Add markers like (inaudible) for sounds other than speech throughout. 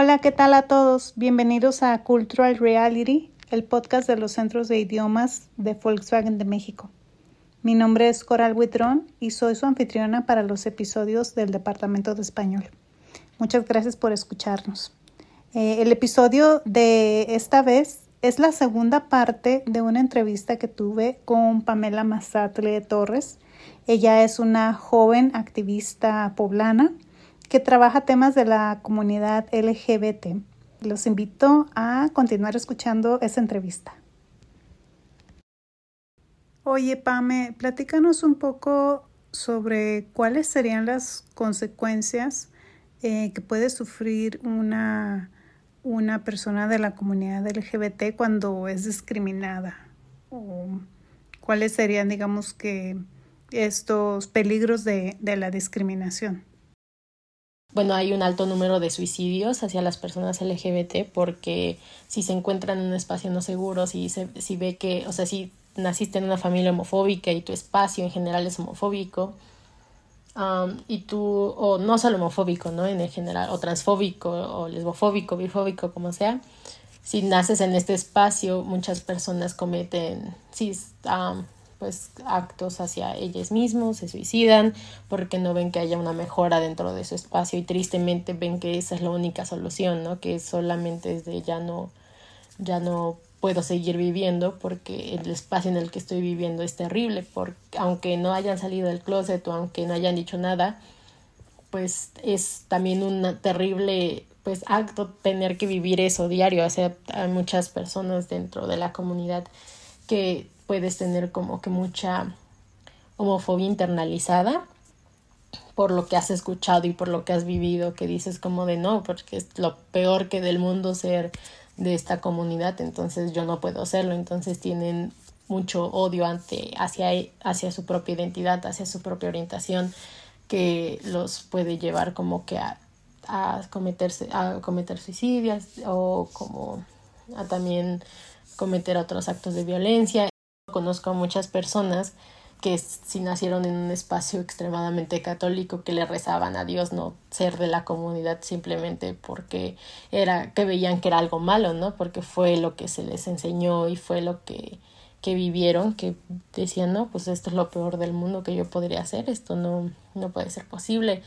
Hola, ¿qué tal a todos? Bienvenidos a Cultural Reality, el podcast de los centros de idiomas de Volkswagen de México. Mi nombre es Coral Huitrón y soy su anfitriona para los episodios del Departamento de Español. Muchas gracias por escucharnos. Eh, el episodio de esta vez es la segunda parte de una entrevista que tuve con Pamela Mazatle Torres. Ella es una joven activista poblana que trabaja temas de la comunidad LGBT. Los invito a continuar escuchando esa entrevista. Oye, Pame, platícanos un poco sobre cuáles serían las consecuencias eh, que puede sufrir una, una persona de la comunidad LGBT cuando es discriminada. O cuáles serían, digamos que, estos peligros de, de la discriminación bueno, hay un alto número de suicidios hacia las personas LGBT porque si se encuentran en un espacio no seguro, si, se, si ve que, o sea, si naciste en una familia homofóbica y tu espacio en general es homofóbico, y tú, o no solo homofóbico, ¿no? En el general, o transfóbico, o lesbofóbico, bifóbico, como sea, si naces en este espacio, muchas personas cometen, sí, pues actos hacia ellos mismos, se suicidan porque no ven que haya una mejora dentro de su espacio y tristemente ven que esa es la única solución, ¿no? Que solamente es de ya no ya no puedo seguir viviendo porque el espacio en el que estoy viviendo es terrible, porque aunque no hayan salido del closet o aunque no hayan dicho nada, pues es también un terrible pues acto tener que vivir eso diario, o sea, hay muchas personas dentro de la comunidad que puedes tener como que mucha homofobia internalizada por lo que has escuchado y por lo que has vivido, que dices como de no, porque es lo peor que del mundo ser de esta comunidad, entonces yo no puedo serlo, entonces tienen mucho odio ante, hacia, hacia su propia identidad, hacia su propia orientación, que los puede llevar como que a, a, cometerse, a cometer suicidios o como a también cometer otros actos de violencia Conozco a muchas personas que si nacieron en un espacio extremadamente católico que le rezaban a Dios no ser de la comunidad simplemente porque era que veían que era algo malo, ¿no? Porque fue lo que se les enseñó y fue lo que que vivieron que decían, "No, pues esto es lo peor del mundo que yo podría hacer, esto no no puede ser posible."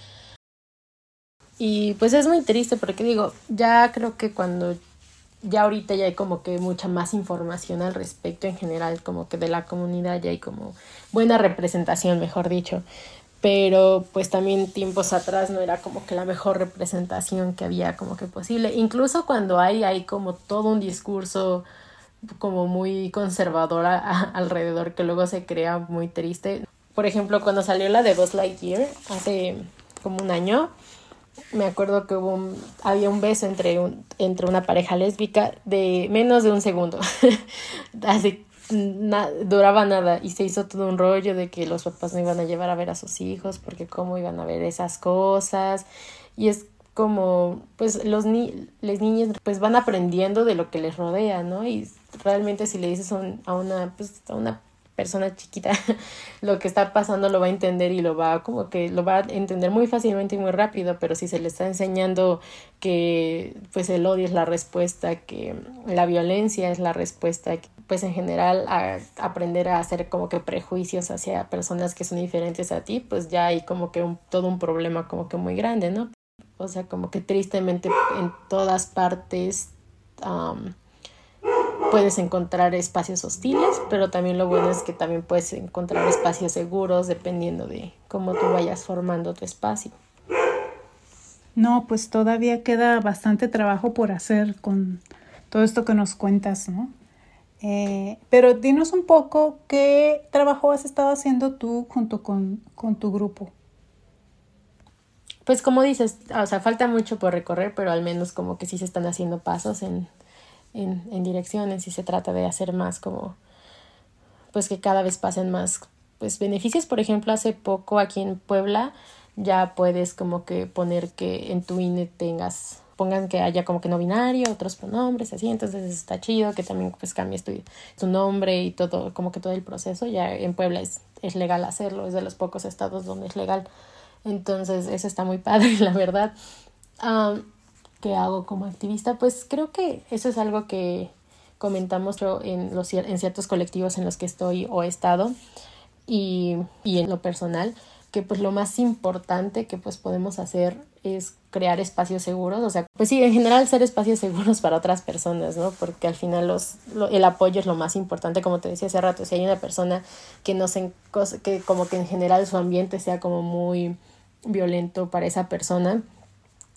Y pues es muy triste porque digo, ya creo que cuando ya ahorita ya hay como que mucha más información al respecto en general, como que de la comunidad ya hay como buena representación, mejor dicho. Pero pues también tiempos atrás no era como que la mejor representación que había como que posible. Incluso cuando hay, hay como todo un discurso como muy conservador alrededor que luego se crea muy triste. Por ejemplo, cuando salió la de Buzz Lightyear hace como un año, me acuerdo que hubo un, había un beso entre, un, entre una pareja lésbica de menos de un segundo. (laughs) Así duraba nada y se hizo todo un rollo de que los papás no iban a llevar a ver a sus hijos porque cómo iban a ver esas cosas y es como pues los ni les niños pues van aprendiendo de lo que les rodea no y realmente si le dices a una pues a una persona chiquita (laughs) lo que está pasando lo va a entender y lo va como que lo va a entender muy fácilmente y muy rápido, pero si se le está enseñando que pues el odio es la respuesta, que la violencia es la respuesta, pues en general a aprender a hacer como que prejuicios hacia personas que son diferentes a ti, pues ya hay como que todo un problema como que muy grande, ¿no? O sea, como que tristemente en todas partes puedes encontrar espacios hostiles, pero también lo bueno es que también puedes encontrar espacios seguros dependiendo de cómo tú vayas formando tu espacio. No, pues todavía queda bastante trabajo por hacer con todo esto que nos cuentas, ¿no? Eh, pero dinos un poco qué trabajo has estado haciendo tú junto con, con tu grupo. Pues como dices, o sea, falta mucho por recorrer, pero al menos como que sí se están haciendo pasos en, en, en direcciones y se trata de hacer más como pues que cada vez pasen más pues beneficios. Por ejemplo hace poco aquí en Puebla ya puedes como que poner que en tu INE tengas pongan que haya como que no binario otros pronombres así entonces está chido que también pues cambies tu, tu nombre y todo como que todo el proceso. Ya en Puebla es, es legal hacerlo es de los pocos estados donde es legal. Entonces eso está muy padre (laughs) la verdad que hago como activista, pues creo que eso es algo que comentamos en, los, en ciertos colectivos en los que estoy o he estado y, y en lo personal, que pues lo más importante que pues podemos hacer es crear espacios seguros, o sea, pues sí, en general ser espacios seguros para otras personas, ¿no? Porque al final los, el apoyo es lo más importante, como te decía hace rato, si hay una persona que no se, que como que en general su ambiente sea como muy violento para esa persona,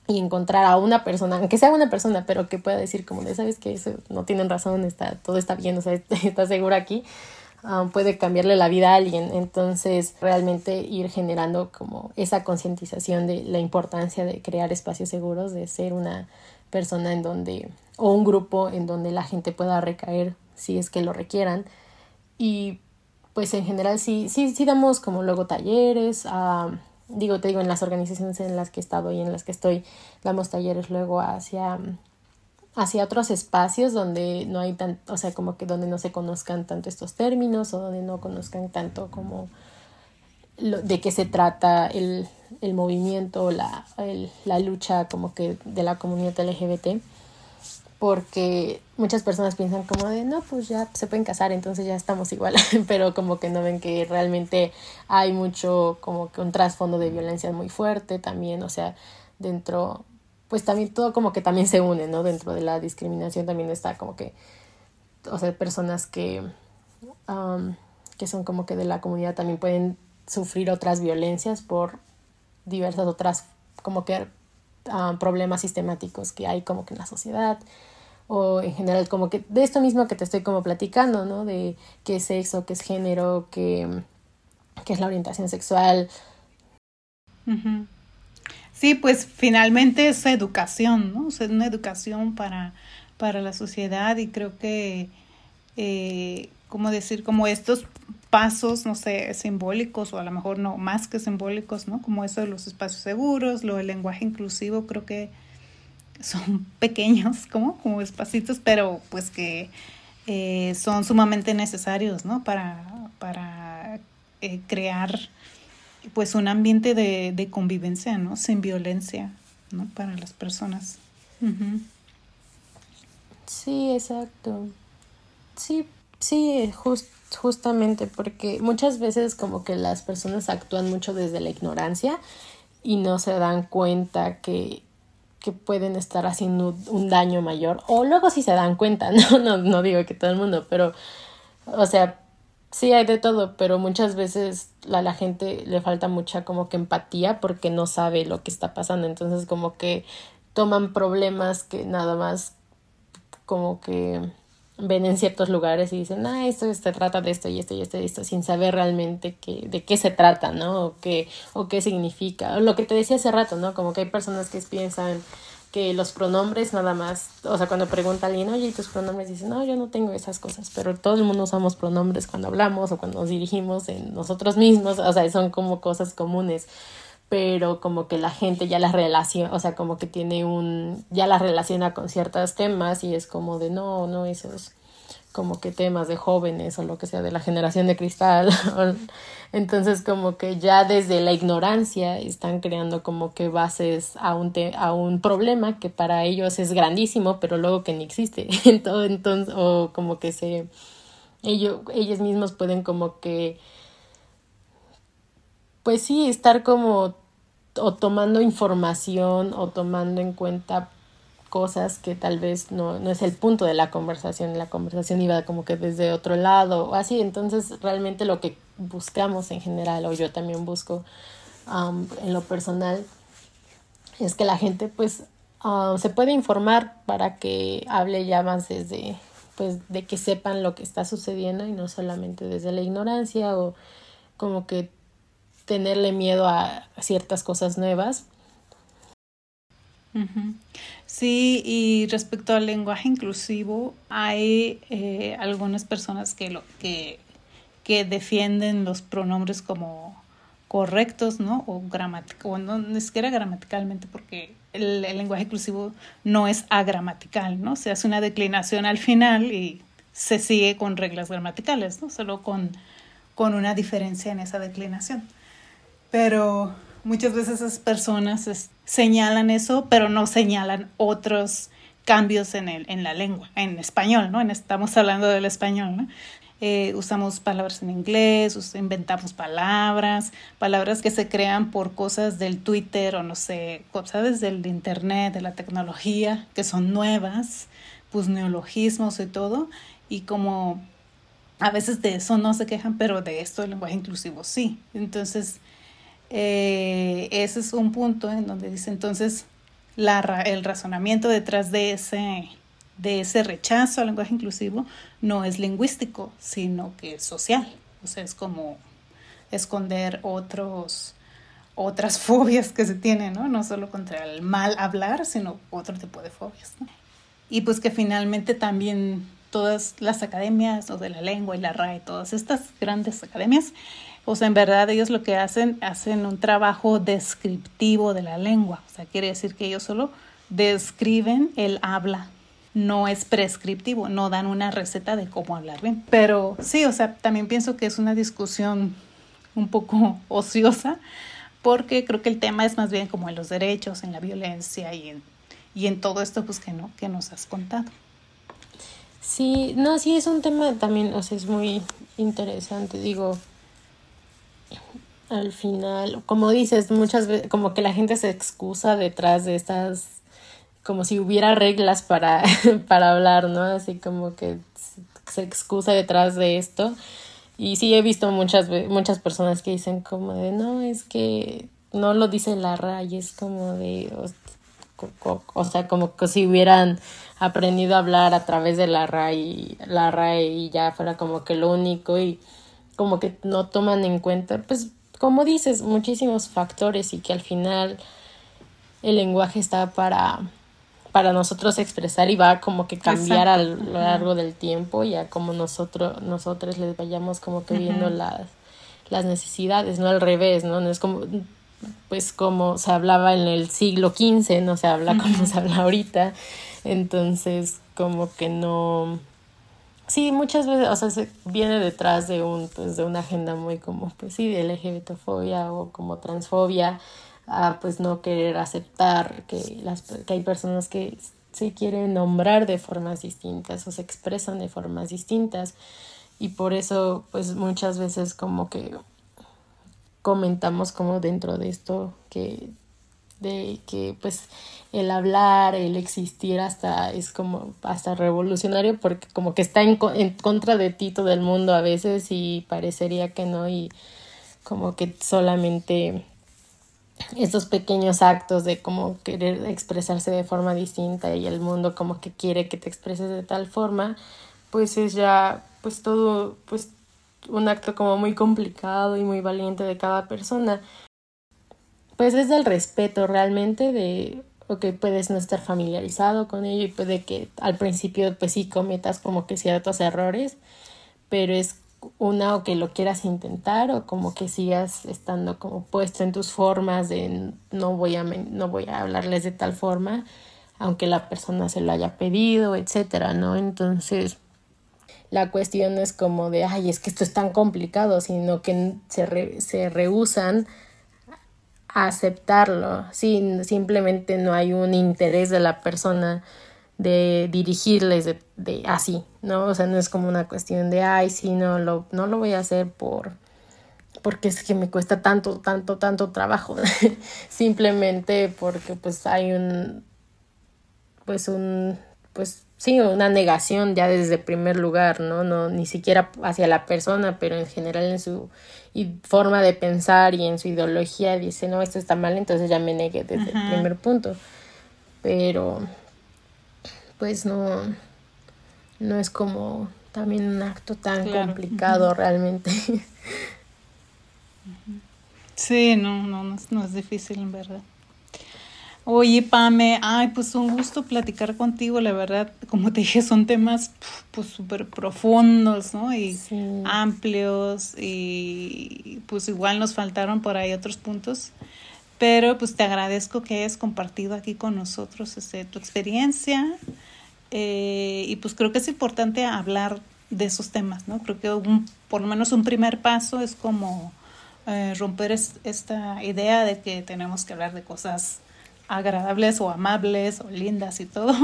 y encontrar a una persona, aunque sea una persona, pero que pueda decir como de, sabes que eso no tienen razón, está, todo está bien, o sea, (laughs) está seguro aquí, um, puede cambiarle la vida a alguien. Entonces, realmente ir generando como esa concientización de la importancia de crear espacios seguros, de ser una persona en donde, o un grupo en donde la gente pueda recaer si es que lo requieran. Y pues en general sí, sí, sí damos como luego talleres, a digo, te digo, en las organizaciones en las que he estado y en las que estoy, damos talleres luego hacia, hacia otros espacios donde no hay tan, o sea, como que donde no se conozcan tanto estos términos o donde no conozcan tanto como lo, de qué se trata el, el movimiento, la, el, la lucha como que de la comunidad LGBT porque muchas personas piensan como de, no, pues ya se pueden casar, entonces ya estamos igual, (laughs) pero como que no ven que realmente hay mucho, como que un trasfondo de violencia muy fuerte también, o sea, dentro, pues también todo como que también se une, ¿no? Dentro de la discriminación también está como que, o sea, personas que, que son como que de la comunidad también pueden sufrir otras violencias por diversas otras, como que problemas sistemáticos que hay como que en la sociedad o en general como que de esto mismo que te estoy como platicando, ¿no? De qué es sexo, qué es género, qué, qué es la orientación sexual. Sí, pues finalmente es educación, ¿no? es una educación para, para la sociedad y creo que, eh, como decir, como estos pasos, no sé, simbólicos o a lo mejor no más que simbólicos, ¿no? Como eso de los espacios seguros, lo del lenguaje inclusivo, creo que son (laughs) pequeños, como, como espacitos, pero pues que eh, son sumamente necesarios, ¿no? Para, para eh, crear pues un ambiente de, de, convivencia, ¿no? Sin violencia, ¿no? Para las personas. Sí, exacto. Sí, sí, justamente porque muchas veces como que las personas actúan mucho desde la ignorancia y no se dan cuenta que que pueden estar haciendo un daño mayor. O luego si se dan cuenta, (laughs) no, no, no digo que todo el mundo, pero o sea, sí hay de todo, pero muchas veces a la gente le falta mucha como que empatía porque no sabe lo que está pasando, entonces como que toman problemas que nada más como que ven en ciertos lugares y dicen, ah, esto se trata de esto y esto y esto y esto, sin saber realmente que, de qué se trata, ¿no? O qué, o qué significa. O lo que te decía hace rato, ¿no? Como que hay personas que piensan que los pronombres nada más, o sea, cuando pregunta alguien, oye, ¿y tus pronombres? Dicen, no, yo no tengo esas cosas, pero todo el mundo usamos pronombres cuando hablamos o cuando nos dirigimos en nosotros mismos, o sea, son como cosas comunes pero como que la gente ya las relaciona, o sea, como que tiene un, ya las relaciona con ciertos temas y es como de no, no, esos como que temas de jóvenes o lo que sea de la generación de cristal. (laughs) Entonces como que ya desde la ignorancia están creando como que bases a un, a un problema que para ellos es grandísimo, pero luego que ni existe. (laughs) Entonces, o como que se, ellos, ellos mismos pueden como que pues sí, estar como o tomando información o tomando en cuenta cosas que tal vez no, no es el punto de la conversación, la conversación iba como que desde otro lado o así, entonces realmente lo que buscamos en general, o yo también busco en lo personal, es que la gente pues se puede informar para que hable ya más desde pues de que sepan lo que está sucediendo y no solamente desde la ignorancia o como que tenerle miedo a ciertas cosas nuevas. Sí, y respecto al lenguaje inclusivo, hay eh, algunas personas que, lo, que, que defienden los pronombres como correctos, ¿no? O o no ni siquiera gramaticalmente, porque el, el, lenguaje inclusivo no es agramatical, ¿no? Se hace una declinación al final y se sigue con reglas gramaticales, ¿no? Solo con, con una diferencia en esa declinación. Pero, muchas veces esas personas señalan eso, pero no señalan otros cambios en, el, en la lengua, en español, ¿no? Estamos hablando del español, ¿no? Eh, usamos palabras en inglés, inventamos palabras, palabras que se crean por cosas del Twitter o no sé, cosas del internet, de la tecnología, que son nuevas, pues neologismos y todo, y como a veces de eso no se quejan, pero de esto el lenguaje inclusivo sí. Entonces, eh, ese es un punto en donde dice entonces el razonamiento detrás de ese, de ese rechazo al lenguaje inclusivo no es lingüístico, sino que es social. O sea, es como esconder otros, otras (laughs) fobias que se tienen, ¿no? No solo contra el mal hablar, sino otro tipo de fobias. Y pues que finalmente también todas las academias o de la lengua y la RAE, todas estas grandes academias, o sea, en verdad ellos lo que hacen, hacen un trabajo descriptivo de la lengua. O sea, quiere decir que ellos solo describen el habla. No es prescriptivo, no dan una receta de cómo hablar bien. Pero sí, o sea, también pienso que es una discusión un poco (laughs) ociosa, porque creo que el tema es más bien como en los derechos, en la violencia y en, y en todo esto pues que no, que nos has contado. Sí, no, sí es un tema también, o sea, es muy interesante, digo, al final, como dices, muchas veces, como que la gente se excusa detrás de estas, como si hubiera reglas para, (laughs) para hablar, ¿no? Así como que se excusa detrás de esto. Y sí he visto muchas, muchas personas que dicen como de, no, es que no lo dice la RAI, es como de, o, sea, como que si hubieran aprendido a hablar a través de la RAI, la RAI y ya fuera como que lo único y como que no toman en cuenta, pues como dices, muchísimos factores y que al final el lenguaje está para, para nosotros expresar y va como que cambiar a lo largo del tiempo y a como nosotros, nosotros les vayamos como que viendo las, las necesidades, no al revés, ¿no? No es como, pues como se hablaba en el siglo XV, no se habla como se habla ahorita, entonces como que no Sí, muchas veces, o sea, se viene detrás de un, pues, de una agenda muy como, pues sí, de LGBTfobia o como transfobia, a pues no querer aceptar que las que hay personas que se quieren nombrar de formas distintas o se expresan de formas distintas. Y por eso pues muchas veces como que comentamos como dentro de esto que de que pues el hablar, el existir hasta es como hasta revolucionario porque como que está en, en contra de ti todo el mundo a veces y parecería que no y como que solamente estos pequeños actos de como querer expresarse de forma distinta y el mundo como que quiere que te expreses de tal forma, pues es ya pues todo pues un acto como muy complicado y muy valiente de cada persona pues es del respeto realmente de ok, puedes no estar familiarizado con ello y puede que al principio pues sí cometas como que ciertos errores, pero es una o que lo quieras intentar o como que sigas estando como puesto en tus formas de no voy a no voy a hablarles de tal forma aunque la persona se lo haya pedido, etcétera, ¿no? Entonces, la cuestión es como de, ay, es que esto es tan complicado, sino que se, se rehusan aceptarlo, simplemente no hay un interés de la persona de dirigirles de, de, así, ¿no? O sea, no es como una cuestión de, ay, sí, no lo, no lo voy a hacer por, porque es que me cuesta tanto, tanto, tanto trabajo, (laughs) simplemente porque pues hay un, pues un, pues sí, una negación ya desde primer lugar, ¿no? No, ni siquiera hacia la persona, pero en general en su forma de pensar y en su ideología dice, no, esto está mal, entonces ya me negué desde el primer punto. Pero, pues no, no es como también un acto tan complicado realmente. Sí, no, no, no no es difícil en verdad. Oye, Pame, ay, pues un gusto platicar contigo, la verdad, como te dije, son temas pues súper profundos, ¿no? Y amplios y pues igual nos faltaron por ahí otros puntos, pero pues te agradezco que hayas compartido aquí con nosotros este, tu experiencia eh, y pues creo que es importante hablar de esos temas, ¿no? Creo que un, por lo menos un primer paso es como eh, romper esta idea de que tenemos que hablar de cosas agradables o amables o lindas y todo.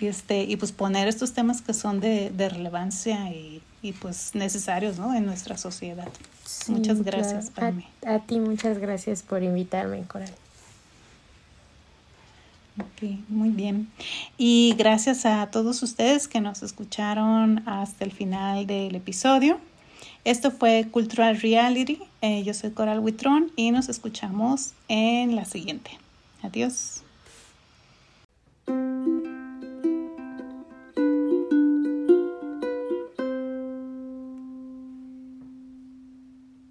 Y, (laughs) este, y pues poner estos temas que son de, de relevancia y, y, pues necesarios ¿no? en nuestra sociedad. muchas gracias, claro. a, a, ti muchas gracias por invitarme, Coral. Ok, muy bien. Y gracias a todos ustedes que nos escucharon hasta el final del episodio. Esto fue Cultural Reality. Eh, yo soy Coral Huitrón y nos escuchamos en la siguiente. Adiós.